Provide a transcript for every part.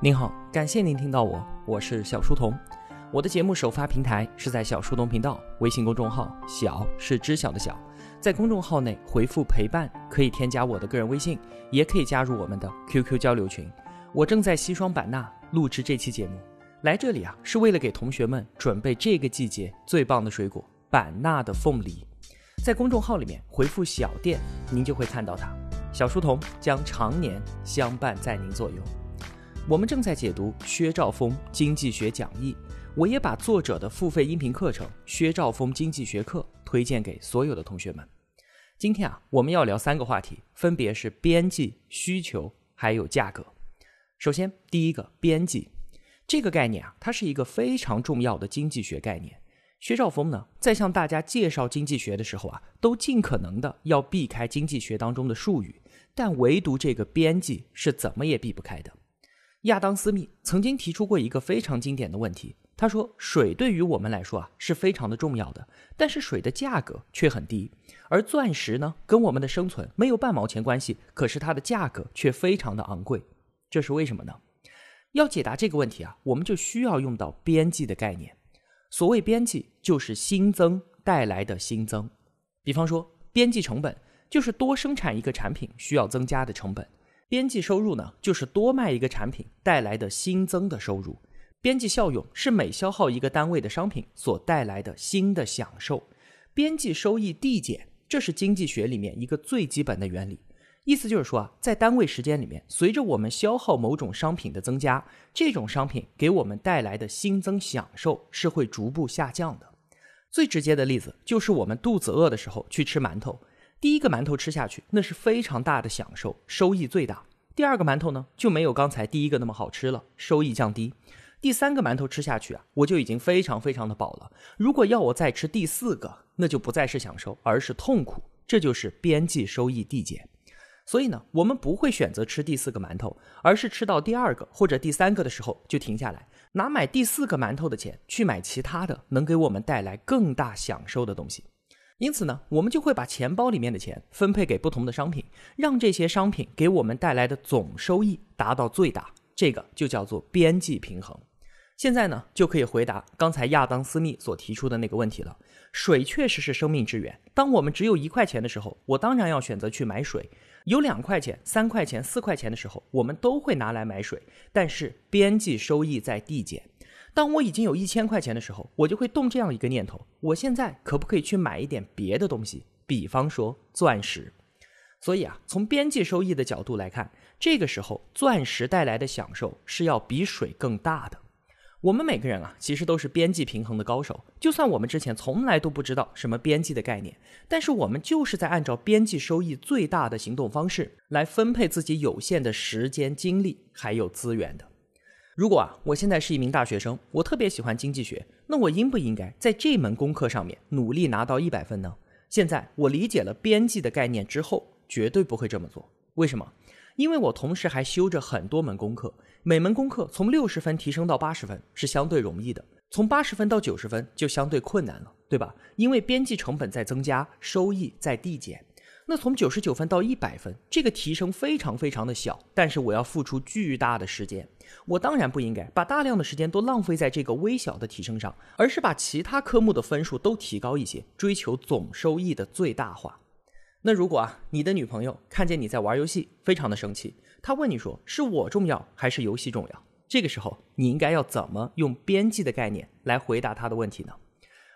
您好，感谢您听到我，我是小书童。我的节目首发平台是在小书童频道微信公众号，小是知晓的小，在公众号内回复陪伴可以添加我的个人微信，也可以加入我们的 QQ 交流群。我正在西双版纳录制这期节目，来这里啊是为了给同学们准备这个季节最棒的水果——版纳的凤梨。在公众号里面回复小店，您就会看到它。小书童将常年相伴在您左右。我们正在解读薛兆丰经济学讲义，我也把作者的付费音频课程《薛兆丰经济学课》推荐给所有的同学们。今天啊，我们要聊三个话题，分别是边际、需求还有价格。首先，第一个边际这个概念啊，它是一个非常重要的经济学概念。薛兆丰呢，在向大家介绍经济学的时候啊，都尽可能的要避开经济学当中的术语，但唯独这个边际是怎么也避不开的。亚当·斯密曾经提出过一个非常经典的问题，他说：“水对于我们来说啊是非常的重要的，但是水的价格却很低。而钻石呢，跟我们的生存没有半毛钱关系，可是它的价格却非常的昂贵，这是为什么呢？”要解答这个问题啊，我们就需要用到边际的概念。所谓边际，就是新增带来的新增。比方说，边际成本就是多生产一个产品需要增加的成本。边际收入呢，就是多卖一个产品带来的新增的收入；边际效用是每消耗一个单位的商品所带来的新的享受；边际收益递减，这是经济学里面一个最基本的原理。意思就是说啊，在单位时间里面，随着我们消耗某种商品的增加，这种商品给我们带来的新增享受是会逐步下降的。最直接的例子就是我们肚子饿的时候去吃馒头。第一个馒头吃下去，那是非常大的享受，收益最大。第二个馒头呢，就没有刚才第一个那么好吃了，收益降低。第三个馒头吃下去啊，我就已经非常非常的饱了。如果要我再吃第四个，那就不再是享受，而是痛苦。这就是边际收益递减。所以呢，我们不会选择吃第四个馒头，而是吃到第二个或者第三个的时候就停下来，拿买第四个馒头的钱去买其他的能给我们带来更大享受的东西。因此呢，我们就会把钱包里面的钱分配给不同的商品，让这些商品给我们带来的总收益达到最大。这个就叫做边际平衡。现在呢，就可以回答刚才亚当·斯密所提出的那个问题了。水确实是生命之源。当我们只有一块钱的时候，我当然要选择去买水；有两块钱、三块钱、四块钱的时候，我们都会拿来买水。但是边际收益在递减。当我已经有一千块钱的时候，我就会动这样一个念头：我现在可不可以去买一点别的东西？比方说钻石。所以啊，从边际收益的角度来看，这个时候钻石带来的享受是要比水更大的。我们每个人啊，其实都是边际平衡的高手。就算我们之前从来都不知道什么边际的概念，但是我们就是在按照边际收益最大的行动方式来分配自己有限的时间、精力还有资源的。如果啊，我现在是一名大学生，我特别喜欢经济学，那我应不应该在这门功课上面努力拿到一百分呢？现在我理解了边际的概念之后，绝对不会这么做。为什么？因为我同时还修着很多门功课，每门功课从六十分提升到八十分是相对容易的，从八十分到九十分就相对困难了，对吧？因为边际成本在增加，收益在递减。那从九十九分到一百分，这个提升非常非常的小，但是我要付出巨大的时间。我当然不应该把大量的时间都浪费在这个微小的提升上，而是把其他科目的分数都提高一些，追求总收益的最大化。那如果啊，你的女朋友看见你在玩游戏，非常的生气，她问你说：“是我重要还是游戏重要？”这个时候，你应该要怎么用边际的概念来回答她的问题呢？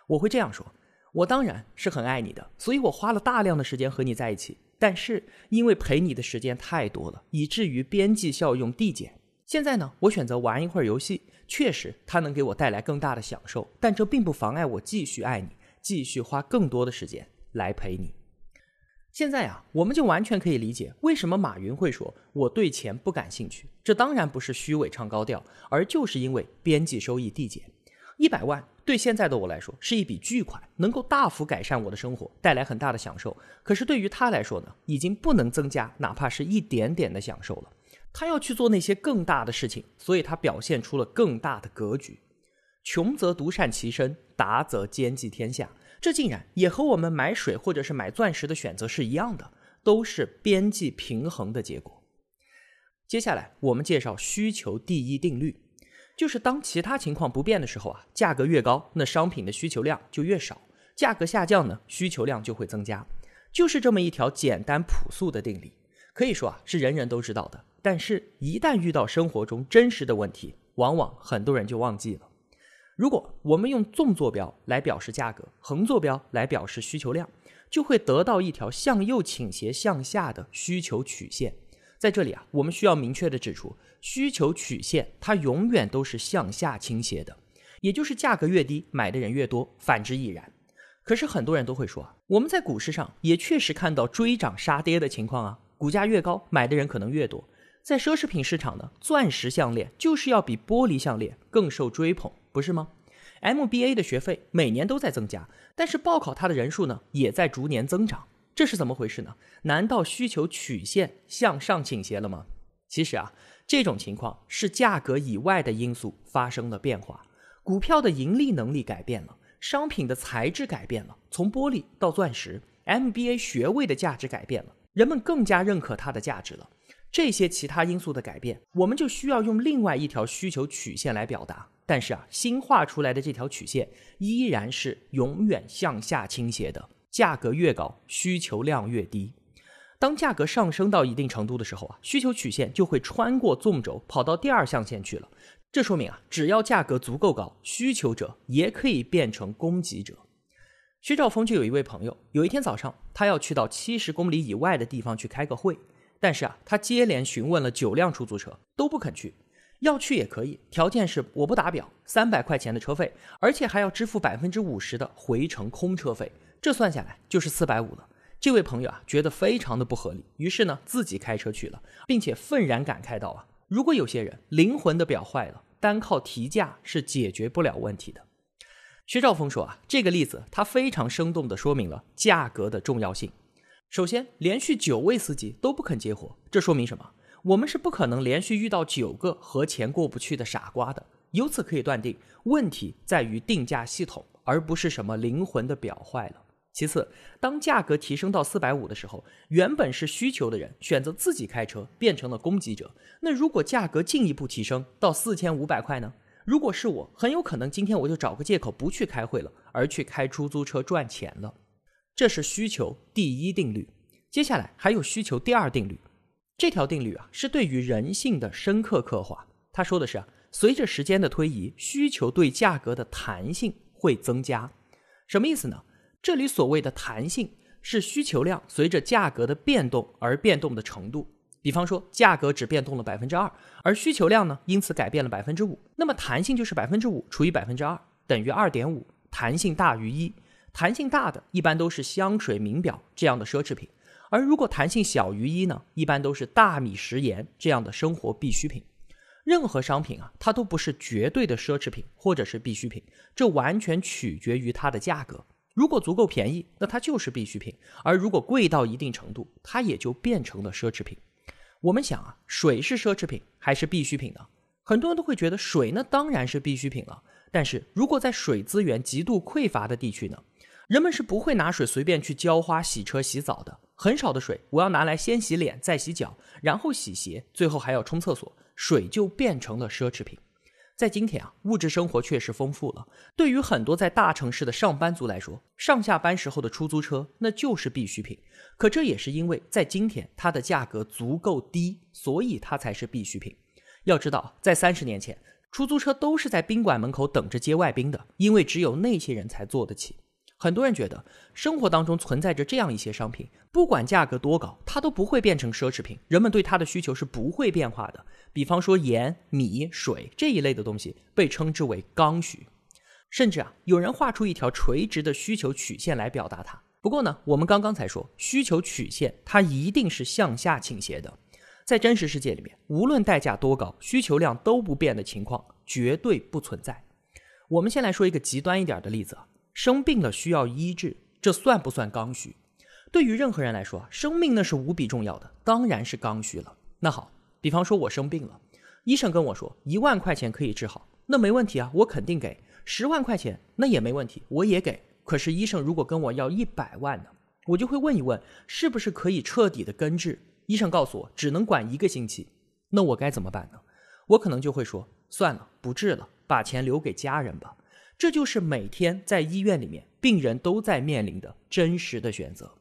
我会这样说。我当然是很爱你的，所以我花了大量的时间和你在一起。但是因为陪你的时间太多了，以至于边际效用递减。现在呢，我选择玩一会儿游戏，确实它能给我带来更大的享受，但这并不妨碍我继续爱你，继续花更多的时间来陪你。现在啊，我们就完全可以理解为什么马云会说我对钱不感兴趣。这当然不是虚伪唱高调，而就是因为边际收益递减。一百万对现在的我来说是一笔巨款，能够大幅改善我的生活，带来很大的享受。可是对于他来说呢，已经不能增加哪怕是一点点的享受了。他要去做那些更大的事情，所以他表现出了更大的格局。穷则独善其身，达则兼济天下。这竟然也和我们买水或者是买钻石的选择是一样的，都是边际平衡的结果。接下来我们介绍需求第一定律，就是当其他情况不变的时候啊，价格越高，那商品的需求量就越少；价格下降呢，需求量就会增加。就是这么一条简单朴素的定理，可以说啊是人人都知道的。但是，一旦遇到生活中真实的问题，往往很多人就忘记了。如果我们用纵坐标来表示价格，横坐标来表示需求量，就会得到一条向右倾斜向下的需求曲线。在这里啊，我们需要明确的指出，需求曲线它永远都是向下倾斜的，也就是价格越低，买的人越多，反之亦然。可是很多人都会说，我们在股市上也确实看到追涨杀跌的情况啊，股价越高，买的人可能越多。在奢侈品市场呢，钻石项链就是要比玻璃项链更受追捧，不是吗？MBA 的学费每年都在增加，但是报考它的人数呢，也在逐年增长，这是怎么回事呢？难道需求曲线向上倾斜了吗？其实啊，这种情况是价格以外的因素发生了变化，股票的盈利能力改变了，商品的材质改变了，从玻璃到钻石，MBA 学位的价值改变了，人们更加认可它的价值了。这些其他因素的改变，我们就需要用另外一条需求曲线来表达。但是啊，新画出来的这条曲线依然是永远向下倾斜的。价格越高，需求量越低。当价格上升到一定程度的时候啊，需求曲线就会穿过纵轴，跑到第二象限去了。这说明啊，只要价格足够高，需求者也可以变成供给者。薛兆丰就有一位朋友，有一天早上，他要去到七十公里以外的地方去开个会。但是啊，他接连询问了九辆出租车，都不肯去。要去也可以，条件是我不打表，三百块钱的车费，而且还要支付百分之五十的回程空车费，这算下来就是四百五了。这位朋友啊，觉得非常的不合理，于是呢，自己开车去了，并且愤然感慨道啊，如果有些人灵魂的表坏了，单靠提价是解决不了问题的。薛兆丰说啊，这个例子他非常生动地说明了价格的重要性。首先，连续九位司机都不肯接活，这说明什么？我们是不可能连续遇到九个和钱过不去的傻瓜的。由此可以断定，问题在于定价系统，而不是什么灵魂的表坏了。其次，当价格提升到四百五的时候，原本是需求的人选择自己开车，变成了供给者。那如果价格进一步提升到四千五百块呢？如果是我，很有可能今天我就找个借口不去开会了，而去开出租车赚钱了。这是需求第一定律，接下来还有需求第二定律。这条定律啊，是对于人性的深刻刻画。他说的是啊，随着时间的推移，需求对价格的弹性会增加。什么意思呢？这里所谓的弹性，是需求量随着价格的变动而变动的程度。比方说，价格只变动了百分之二，而需求量呢，因此改变了百分之五，那么弹性就是百分之五除以百分之二等于二点五，弹性大于一。弹性大的一般都是香水、名表这样的奢侈品，而如果弹性小于一呢，一般都是大米、食盐这样的生活必需品。任何商品啊，它都不是绝对的奢侈品或者是必需品，这完全取决于它的价格。如果足够便宜，那它就是必需品；而如果贵到一定程度，它也就变成了奢侈品。我们想啊，水是奢侈品还是必需品呢？很多人都会觉得水那当然是必需品了。但是如果在水资源极度匮乏的地区呢？人们是不会拿水随便去浇花、洗车、洗澡的。很少的水，我要拿来先洗脸，再洗脚，然后洗鞋，最后还要冲厕所，水就变成了奢侈品。在今天啊，物质生活确实丰富了。对于很多在大城市的上班族来说，上下班时候的出租车那就是必需品。可这也是因为在今天它的价格足够低，所以它才是必需品。要知道，在三十年前，出租车都是在宾馆门口等着接外宾的，因为只有那些人才坐得起。很多人觉得生活当中存在着这样一些商品，不管价格多高，它都不会变成奢侈品。人们对它的需求是不会变化的。比方说盐、米、水这一类的东西，被称之为刚需。甚至啊，有人画出一条垂直的需求曲线来表达它。不过呢，我们刚刚才说，需求曲线它一定是向下倾斜的。在真实世界里面，无论代价多高，需求量都不变的情况绝对不存在。我们先来说一个极端一点的例子。生病了需要医治，这算不算刚需？对于任何人来说，生命那是无比重要的，当然是刚需了。那好，比方说我生病了，医生跟我说一万块钱可以治好，那没问题啊，我肯定给。十万块钱那也没问题，我也给。可是医生如果跟我要一百万呢，我就会问一问，是不是可以彻底的根治？医生告诉我只能管一个星期，那我该怎么办呢？我可能就会说，算了，不治了，把钱留给家人吧。这就是每天在医院里面病人都在面临的真实的选择。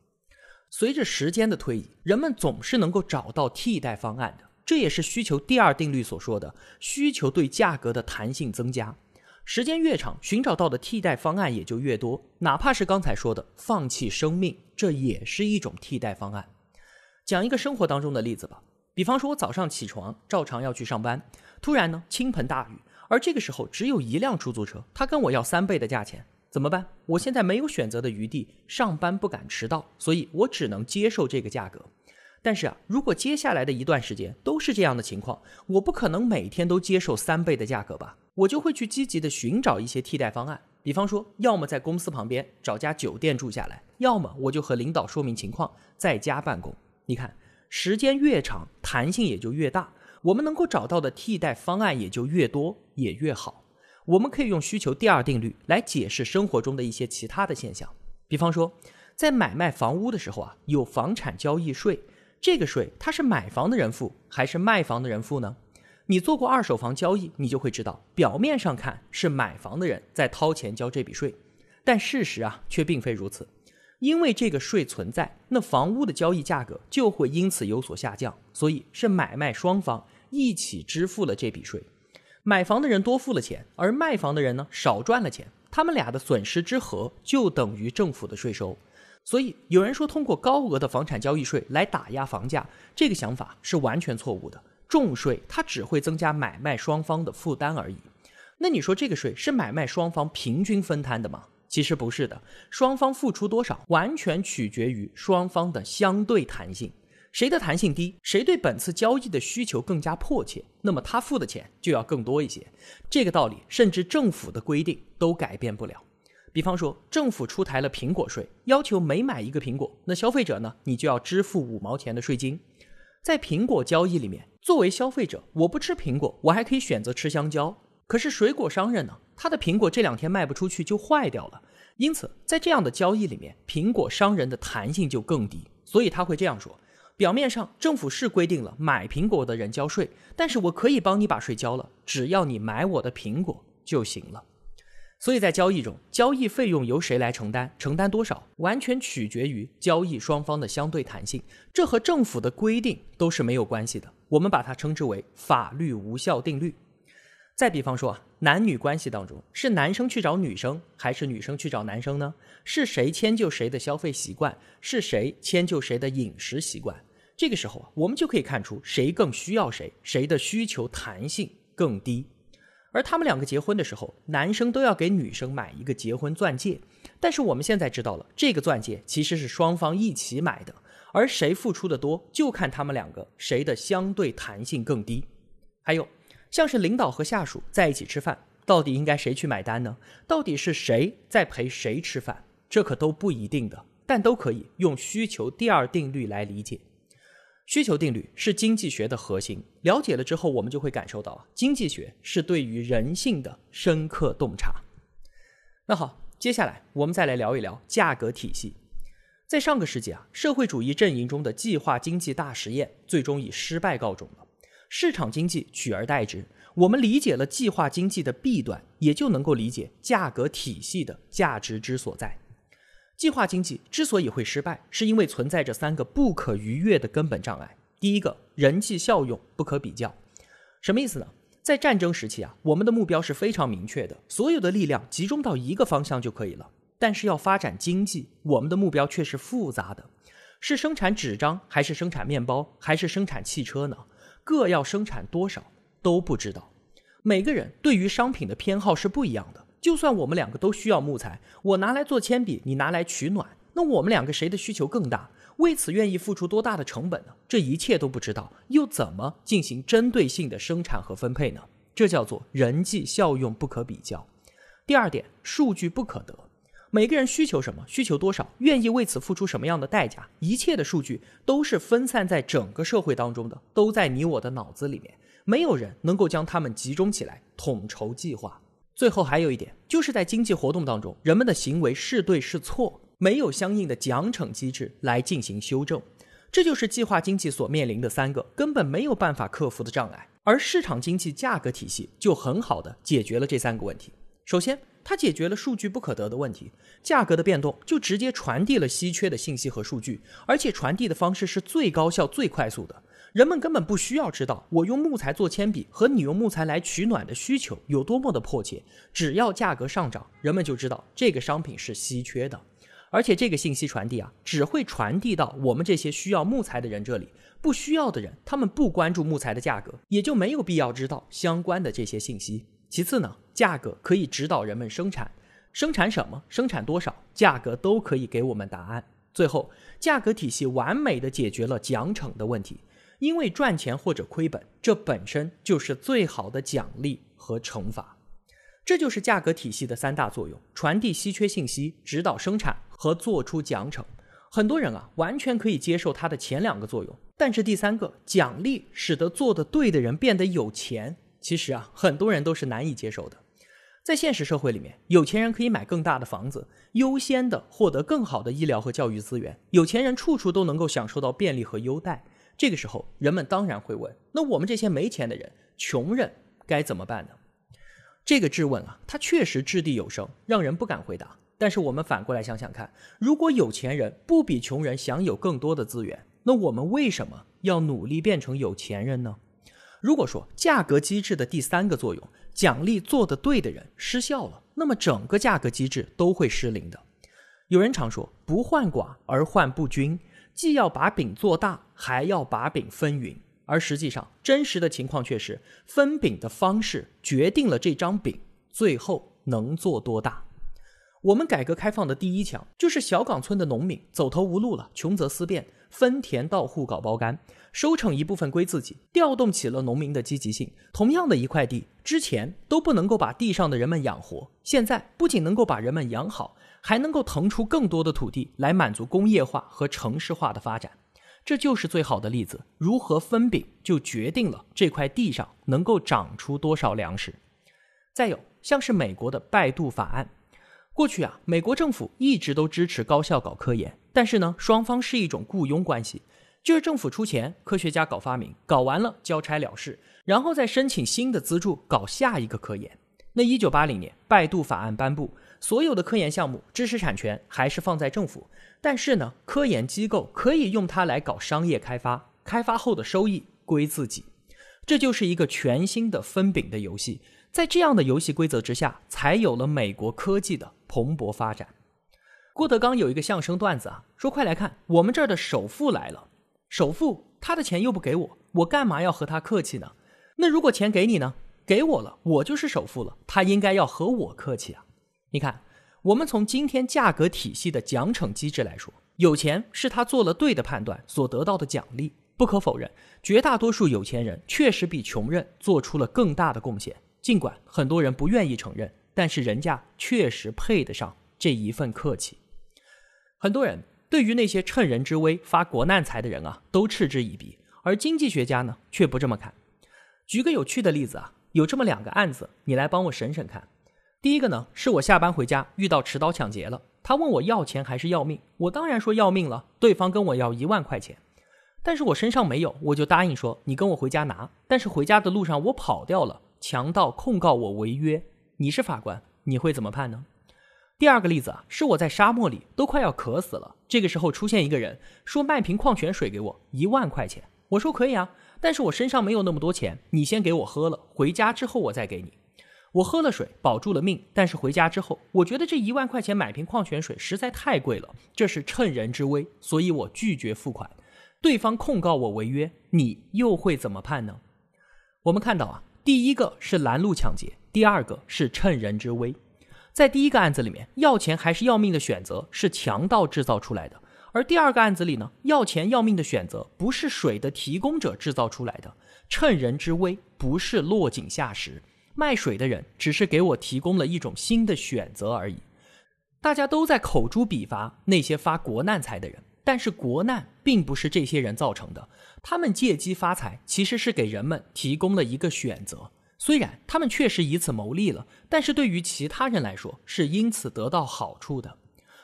随着时间的推移，人们总是能够找到替代方案的。这也是需求第二定律所说的需求对价格的弹性增加。时间越长，寻找到的替代方案也就越多。哪怕是刚才说的放弃生命，这也是一种替代方案。讲一个生活当中的例子吧，比方说我早上起床，照常要去上班，突然呢倾盆大雨，而这个时候只有一辆出租车，他跟我要三倍的价钱，怎么办？我现在没有选择的余地，上班不敢迟到，所以我只能接受这个价格。但是啊，如果接下来的一段时间都是这样的情况，我不可能每天都接受三倍的价格吧？我就会去积极的寻找一些替代方案，比方说，要么在公司旁边找家酒店住下来，要么我就和领导说明情况，在家办公。你看，时间越长，弹性也就越大，我们能够找到的替代方案也就越多，也越好。我们可以用需求第二定律来解释生活中的一些其他的现象，比方说，在买卖房屋的时候啊，有房产交易税。这个税它是买房的人付还是卖房的人付呢？你做过二手房交易，你就会知道，表面上看是买房的人在掏钱交这笔税，但事实啊却并非如此。因为这个税存在，那房屋的交易价格就会因此有所下降，所以是买卖双方一起支付了这笔税。买房的人多付了钱，而卖房的人呢少赚了钱，他们俩的损失之和就等于政府的税收。所以有人说，通过高额的房产交易税来打压房价，这个想法是完全错误的。重税它只会增加买卖双方的负担而已。那你说这个税是买卖双方平均分摊的吗？其实不是的，双方付出多少完全取决于双方的相对弹性。谁的弹性低，谁对本次交易的需求更加迫切，那么他付的钱就要更多一些。这个道理，甚至政府的规定都改变不了。比方说，政府出台了苹果税，要求每买一个苹果，那消费者呢，你就要支付五毛钱的税金。在苹果交易里面，作为消费者，我不吃苹果，我还可以选择吃香蕉。可是水果商人呢，他的苹果这两天卖不出去就坏掉了，因此在这样的交易里面，苹果商人的弹性就更低。所以他会这样说：表面上政府是规定了买苹果的人交税，但是我可以帮你把税交了，只要你买我的苹果就行了。所以在交易中，交易费用由谁来承担，承担多少，完全取决于交易双方的相对弹性，这和政府的规定都是没有关系的。我们把它称之为法律无效定律。再比方说啊，男女关系当中，是男生去找女生，还是女生去找男生呢？是谁迁就谁的消费习惯，是谁迁就谁的饮食习惯？这个时候啊，我们就可以看出谁更需要谁，谁的需求弹性更低。而他们两个结婚的时候，男生都要给女生买一个结婚钻戒，但是我们现在知道了，这个钻戒其实是双方一起买的，而谁付出的多，就看他们两个谁的相对弹性更低。还有，像是领导和下属在一起吃饭，到底应该谁去买单呢？到底是谁在陪谁吃饭？这可都不一定的，但都可以用需求第二定律来理解。需求定律是经济学的核心，了解了之后，我们就会感受到，经济学是对于人性的深刻洞察。那好，接下来我们再来聊一聊价格体系。在上个世纪啊，社会主义阵营中的计划经济大实验最终以失败告终了，市场经济取而代之。我们理解了计划经济的弊端，也就能够理解价格体系的价值之所在。计划经济之所以会失败，是因为存在着三个不可逾越的根本障碍。第一个，人际效用不可比较，什么意思呢？在战争时期啊，我们的目标是非常明确的，所有的力量集中到一个方向就可以了。但是要发展经济，我们的目标却是复杂的，是生产纸张，还是生产面包，还是生产汽车呢？各要生产多少都不知道。每个人对于商品的偏好是不一样的。就算我们两个都需要木材，我拿来做铅笔，你拿来取暖，那我们两个谁的需求更大？为此愿意付出多大的成本呢？这一切都不知道，又怎么进行针对性的生产和分配呢？这叫做人际效用不可比较。第二点，数据不可得。每个人需求什么，需求多少，愿意为此付出什么样的代价，一切的数据都是分散在整个社会当中的，都在你我的脑子里面，没有人能够将它们集中起来统筹计划。最后还有一点，就是在经济活动当中，人们的行为是对是错，没有相应的奖惩机制来进行修正。这就是计划经济所面临的三个根本没有办法克服的障碍，而市场经济价格体系就很好的解决了这三个问题。首先，它解决了数据不可得的问题，价格的变动就直接传递了稀缺的信息和数据，而且传递的方式是最高效、最快速的。人们根本不需要知道我用木材做铅笔和你用木材来取暖的需求有多么的迫切，只要价格上涨，人们就知道这个商品是稀缺的。而且这个信息传递啊，只会传递到我们这些需要木材的人这里，不需要的人，他们不关注木材的价格，也就没有必要知道相关的这些信息。其次呢，价格可以指导人们生产，生产什么，生产多少，价格都可以给我们答案。最后，价格体系完美的解决了奖惩的问题，因为赚钱或者亏本，这本身就是最好的奖励和惩罚。这就是价格体系的三大作用：传递稀缺信息、指导生产和做出奖惩。很多人啊，完全可以接受它的前两个作用，但是第三个奖励使得做的对的人变得有钱，其实啊，很多人都是难以接受的。在现实社会里面，有钱人可以买更大的房子，优先的获得更好的医疗和教育资源，有钱人处处都能够享受到便利和优待。这个时候，人们当然会问：那我们这些没钱的人、穷人该怎么办呢？这个质问啊，它确实掷地有声，让人不敢回答。但是我们反过来想想看，如果有钱人不比穷人享有更多的资源，那我们为什么要努力变成有钱人呢？如果说价格机制的第三个作用，奖励做得对的人失效了，那么整个价格机制都会失灵的。有人常说“不患寡而患不均”，既要把饼做大，还要把饼分匀。而实际上，真实的情况却是，分饼的方式决定了这张饼最后能做多大。我们改革开放的第一枪，就是小岗村的农民走投无路了，穷则思变，分田到户搞包干，收成一部分归自己，调动起了农民的积极性。同样的一块地，之前都不能够把地上的人们养活，现在不仅能够把人们养好，还能够腾出更多的土地来满足工业化和城市化的发展。这就是最好的例子，如何分饼就决定了这块地上能够长出多少粮食。再有，像是美国的拜杜法案，过去啊，美国政府一直都支持高校搞科研，但是呢，双方是一种雇佣关系，就是政府出钱，科学家搞发明，搞完了交差了事，然后再申请新的资助搞下一个科研。那一九八零年，拜杜法案颁布，所有的科研项目知识产权还是放在政府。但是呢，科研机构可以用它来搞商业开发，开发后的收益归自己，这就是一个全新的分饼的游戏。在这样的游戏规则之下，才有了美国科技的蓬勃发展。郭德纲有一个相声段子啊，说：“快来看，我们这儿的首富来了。首富他的钱又不给我，我干嘛要和他客气呢？那如果钱给你呢？给我了，我就是首富了，他应该要和我客气啊。你看。”我们从今天价格体系的奖惩机制来说，有钱是他做了对的判断所得到的奖励。不可否认，绝大多数有钱人确实比穷人做出了更大的贡献，尽管很多人不愿意承认，但是人家确实配得上这一份客气。很多人对于那些趁人之危发国难财的人啊，都嗤之以鼻，而经济学家呢，却不这么看。举个有趣的例子啊，有这么两个案子，你来帮我审审看。第一个呢，是我下班回家遇到持刀抢劫了，他问我要钱还是要命，我当然说要命了。对方跟我要一万块钱，但是我身上没有，我就答应说你跟我回家拿。但是回家的路上我跑掉了，强盗控告我违约。你是法官，你会怎么判呢？第二个例子啊，是我在沙漠里都快要渴死了，这个时候出现一个人说卖瓶矿泉水给我一万块钱，我说可以啊，但是我身上没有那么多钱，你先给我喝了，回家之后我再给你。我喝了水，保住了命。但是回家之后，我觉得这一万块钱买瓶矿泉水实在太贵了，这是趁人之危，所以我拒绝付款。对方控告我违约，你又会怎么判呢？我们看到啊，第一个是拦路抢劫，第二个是趁人之危。在第一个案子里面，要钱还是要命的选择是强盗制造出来的；而第二个案子里呢，要钱要命的选择不是水的提供者制造出来的，趁人之危不是落井下石。卖水的人只是给我提供了一种新的选择而已。大家都在口诛笔伐那些发国难财的人，但是国难并不是这些人造成的。他们借机发财，其实是给人们提供了一个选择。虽然他们确实以此牟利了，但是对于其他人来说，是因此得到好处的。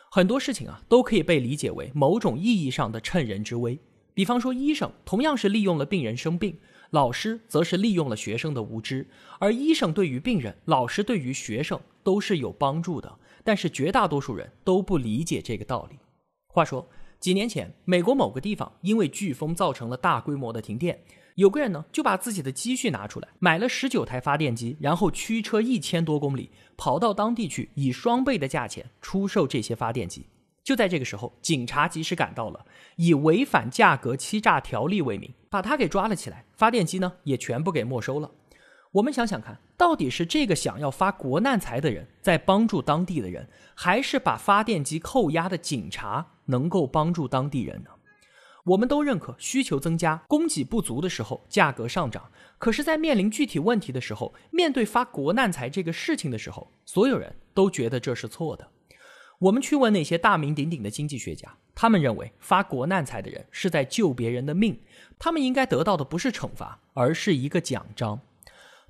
很多事情啊，都可以被理解为某种意义上的趁人之危。比方说，医生同样是利用了病人生病，老师则是利用了学生的无知。而医生对于病人，老师对于学生都是有帮助的，但是绝大多数人都不理解这个道理。话说，几年前，美国某个地方因为飓风造成了大规模的停电。有个人呢，就把自己的积蓄拿出来，买了十九台发电机，然后驱车一千多公里，跑到当地去，以双倍的价钱出售这些发电机。就在这个时候，警察及时赶到了，以违反价格欺诈条例为名，把他给抓了起来。发电机呢，也全部给没收了。我们想想看，到底是这个想要发国难财的人在帮助当地的人，还是把发电机扣押的警察能够帮助当地人呢？我们都认可需求增加、供给不足的时候价格上涨，可是，在面临具体问题的时候，面对发国难财这个事情的时候，所有人都觉得这是错的。我们去问那些大名鼎鼎的经济学家，他们认为发国难财的人是在救别人的命，他们应该得到的不是惩罚，而是一个奖章。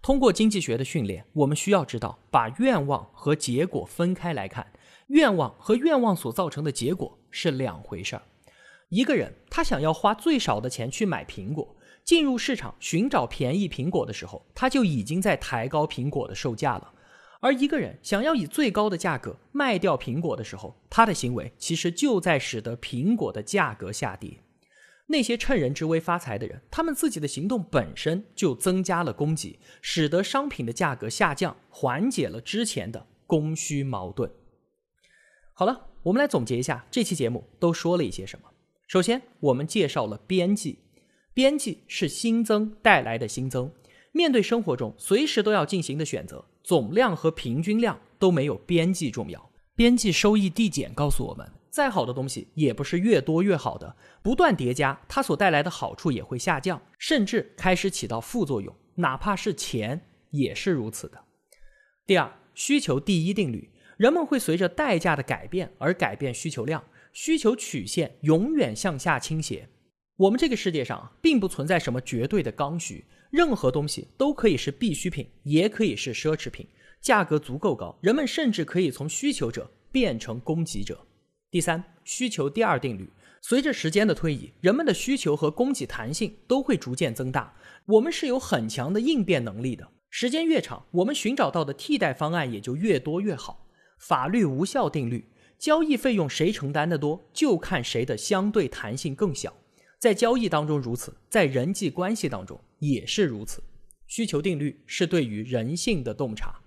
通过经济学的训练，我们需要知道把愿望和结果分开来看，愿望和愿望所造成的结果是两回事儿。一个人他想要花最少的钱去买苹果，进入市场寻找便宜苹果的时候，他就已经在抬高苹果的售价了；而一个人想要以最高的价格卖掉苹果的时候，他的行为其实就在使得苹果的价格下跌。那些趁人之危发财的人，他们自己的行动本身就增加了供给，使得商品的价格下降，缓解了之前的供需矛盾。好了，我们来总结一下这期节目都说了一些什么。首先，我们介绍了边际，边际是新增带来的新增。面对生活中随时都要进行的选择，总量和平均量都没有边际重要。边际收益递减告诉我们，再好的东西也不是越多越好的，不断叠加，它所带来的好处也会下降，甚至开始起到副作用。哪怕是钱也是如此的。第二，需求第一定律，人们会随着代价的改变而改变需求量。需求曲线永远向下倾斜。我们这个世界上并不存在什么绝对的刚需，任何东西都可以是必需品，也可以是奢侈品。价格足够高，人们甚至可以从需求者变成供给者。第三，需求第二定律：随着时间的推移，人们的需求和供给弹性都会逐渐增大。我们是有很强的应变能力的。时间越长，我们寻找到的替代方案也就越多越好。法律无效定律。交易费用谁承担的多，就看谁的相对弹性更小。在交易当中如此，在人际关系当中也是如此。需求定律是对于人性的洞察。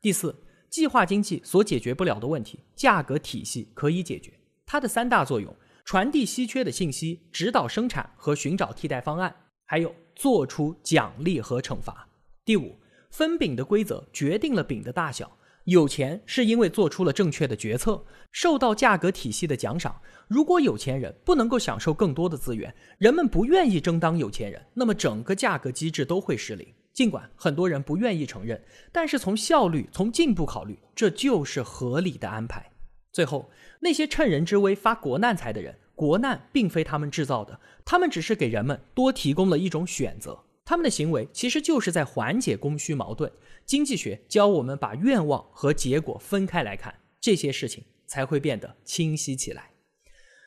第四，计划经济所解决不了的问题，价格体系可以解决。它的三大作用：传递稀缺的信息，指导生产和寻找替代方案，还有做出奖励和惩罚。第五，分饼的规则决定了饼的大小。有钱是因为做出了正确的决策，受到价格体系的奖赏。如果有钱人不能够享受更多的资源，人们不愿意争当有钱人，那么整个价格机制都会失灵。尽管很多人不愿意承认，但是从效率、从进步考虑，这就是合理的安排。最后，那些趁人之危发国难财的人，国难并非他们制造的，他们只是给人们多提供了一种选择。他们的行为其实就是在缓解供需矛盾。经济学教我们把愿望和结果分开来看，这些事情才会变得清晰起来。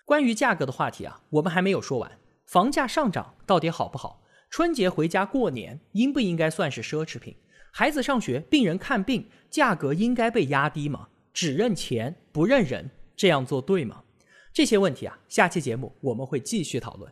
关于价格的话题啊，我们还没有说完。房价上涨到底好不好？春节回家过年应不应该算是奢侈品？孩子上学、病人看病，价格应该被压低吗？只认钱不认人，这样做对吗？这些问题啊，下期节目我们会继续讨论。